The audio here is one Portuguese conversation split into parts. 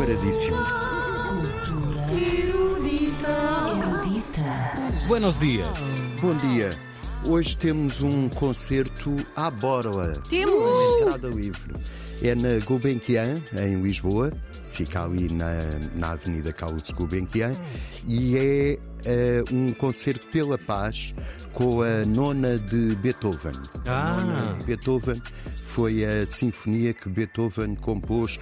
Preparadíssimos. Cultura erudita. Buenos dias. Bom dia. Hoje temos um concerto à borla. Temos! Entrada livre. É na Gulbenkian, em Lisboa. Fica ali na, na Avenida Carlos Gulbenkian. E é eh, um concerto pela paz com a nona de Beethoven. Ah. A nona de Beethoven foi a sinfonia que Beethoven compôs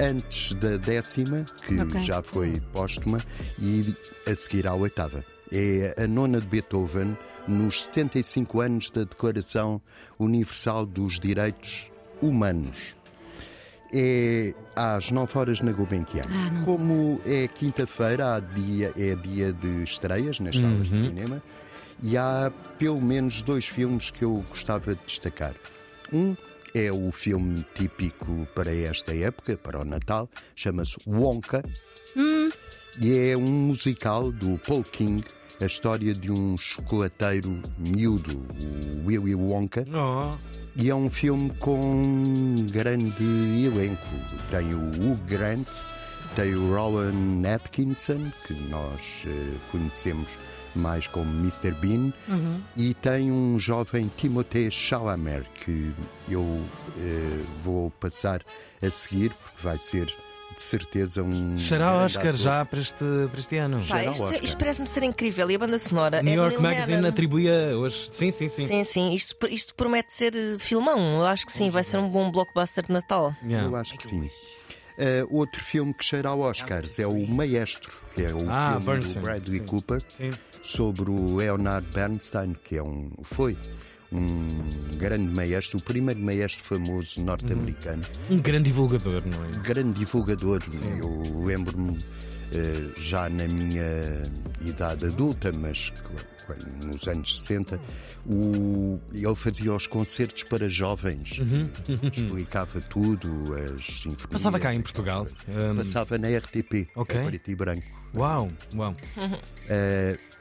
antes da décima, que Ok. já foi póstuma, e a seguir à oitava. É a nona de Beethoven nos 75 anos da Declaração Universal dos Direitos Humanos. É às 9 horas na Gulbenkian. Ah, Como é quinta-feira, dia, é dia de estreias nas salas de cinema e há pelo menos dois filmes que eu gostava de destacar. Um é o filme típico para esta época, para o Natal, chama-se Wonka e é um musical do Paul King, a história de um chocolateiro miúdo, o Willy Wonka. Oh. E é um filme com um grande elenco. Tem o Hugh Grant, tem o Rowan Atkinson, que nós eh, conhecemos mais como Mr. Bean, e tem um jovem Timothée Chalamet, que eu eh, vou passar a seguir, porque vai ser de certeza um. Será Oscar ator. já para este, para este ano. Pá, Será isto, isto parece-me ser incrível. E a banda sonora New é York Magazine Hannon. atribuía hoje. Sim, sim, sim. Sim, sim, isto, isto promete ser eh, filmão. Eu acho que sim, vai ser um bom blockbuster de Natal. Yeah. Eu acho que sim. Eh, outro filme que cheira a Oscars é o Maestro, que é o Ah, filme Bernstein, do Bradley sim. Cooper Sim. Sobre o Leonard Bernstein, que é um, foi um grande maestro, o primeiro maestro famoso norte-americano, Um grande divulgador, não é? grande divulgador. Eu lembro-me eh, já na minha idade adulta, mas nos anos 60, o- ele fazia os concertos para jovens, explicava tudo, as. Uhum. Passava cá em Portugal. Passava na RTP, Ok. a preto e branco. Uau, uau. É-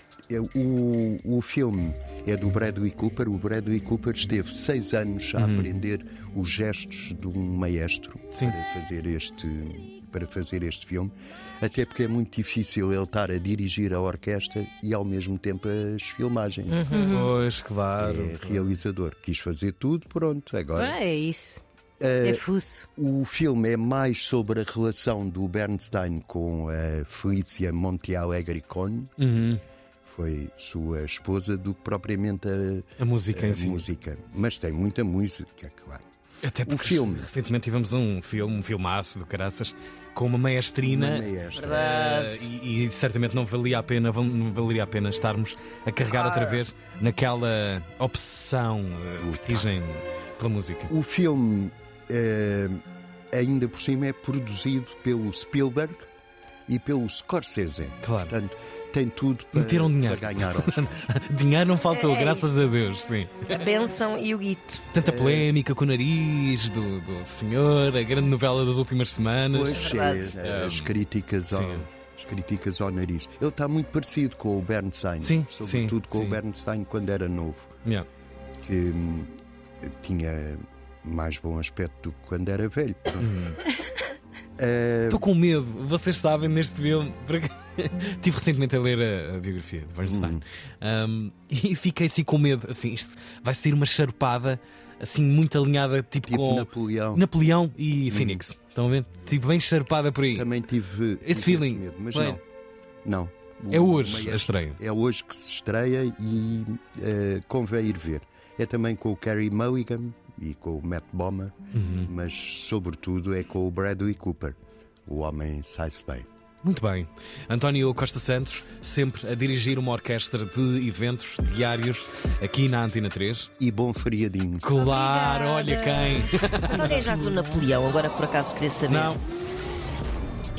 o, o filme é do Bradley Cooper. O Bradley Cooper esteve seis anos a aprender os gestos de um maestro Uhum. Sim. para fazer este para fazer este filme, até porque é muito difícil ele estar a dirigir a orquestra e ao mesmo tempo as filmagens. Pois, claro. É realizador, quis fazer tudo, pronto, agora. Ah, é isso. Eh, É fuço. o filme é mais sobre a relação do Bernstein com a Felícia Montealegre Cohn, Uhum. Foi sua esposa, do que propriamente a, A música em a si. música. Mas tem muita música, claro. Até porque filme. recentemente tivemos um filme, um filmaço do Caraças, com uma maestrina. Uma maestra. Eh, e, e certamente não valia a pena, não valeria a pena estarmos a carregar outra vez naquela obsessão, eh, vertigem pela música. O filme, eh, ainda por cima, é produzido pelo Spielberg e pelo Scorsese. Claro. Portanto, tem tudo para, Meteram dinheiro. para ganhar Oscar. Dinheiro não faltou, É graças isso. a Deus, sim. A benção e o guito. Tanta polémica com o nariz do, do senhor, a grande novela das últimas semanas. Pois verdade. é, as críticas ao. sim. As críticas ao nariz. Ele está muito parecido com o Bernstein. Sim, Sobretudo sim, com sim. o Bernstein quando era novo. Yeah. Que hum, tinha mais bom aspecto do que quando era velho. Pronto. Uhum. Eh, Estou com medo, vocês sabem neste filme. porque Estive recentemente a ler a, a biografia de Bernstein Um, e fiquei assim com medo. Assim, isto vai ser uma charpada assim muito alinhada, tipo, tipo com Napoleão. Napoleão e Phoenix. Estão a ver? Tipo, bem charpada por aí. Também tive Esse feeling. medo, mas Bem. não. Não. É hoje a estreia. É hoje que se estreia e eh, convém ir ver. É também com o Carey Mulligan e com o Matt Bomer, Uhum. mas sobretudo é com o Bradley Cooper. O homem sai-se bem. Muito bem. António Costa Santos, sempre a dirigir uma orquestra de eventos diários aqui na Antena 3. E bom feriadinho. Claro, Obrigada. olha quem. Mas alguém já viu Napoleão? Agora por acaso queria saber. Não,